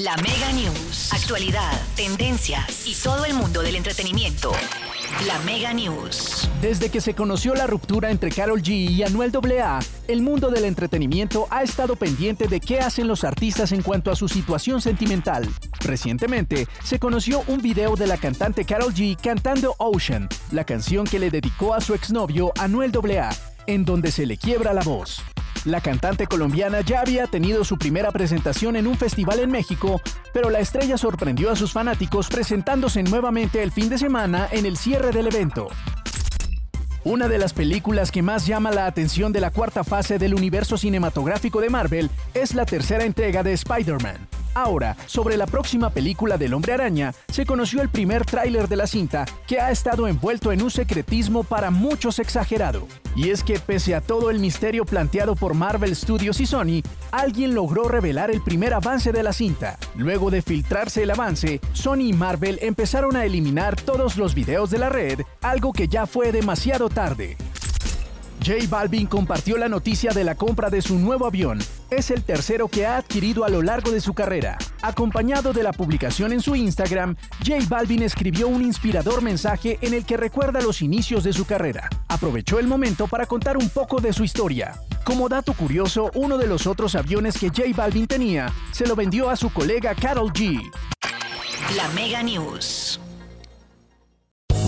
La Mega News. Actualidad, tendencias y todo el mundo del entretenimiento. La Mega News. Desde que se conoció la ruptura entre Carol G y Anuel AA, el mundo del entretenimiento ha estado pendiente de qué hacen los artistas en cuanto a su situación sentimental. Recientemente, se conoció un video de la cantante Carol G cantando Ocean, la canción que le dedicó a su exnovio Anuel AA, en donde se le quiebra la voz. La cantante colombiana ya había tenido su primera presentación en un festival en México, pero la estrella sorprendió a sus fanáticos presentándose nuevamente el fin de semana en el cierre del evento. Una de las películas que más llama la atención de la cuarta fase del universo cinematográfico de Marvel es la tercera entrega de Spider-Man. Ahora, sobre la próxima película del Hombre Araña, se conoció el primer tráiler de la cinta que ha estado envuelto en un secretismo para muchos exagerado. Y es que pese a todo el misterio planteado por Marvel Studios y Sony, alguien logró revelar el primer avance de la cinta. Luego de filtrarse el avance, Sony y Marvel empezaron a eliminar todos los videos de la red, algo que ya fue demasiado tarde. J Balvin compartió la noticia de la compra de su nuevo avión. Es el tercero que ha adquirido a lo largo de su carrera. Acompañado de la publicación en su Instagram, J Balvin escribió un inspirador mensaje en el que recuerda los inicios de su carrera. Aprovechó el momento para contar un poco de su historia. Como dato curioso, uno de los otros aviones que J Balvin tenía se lo vendió a su colega Carol G. La Mega News.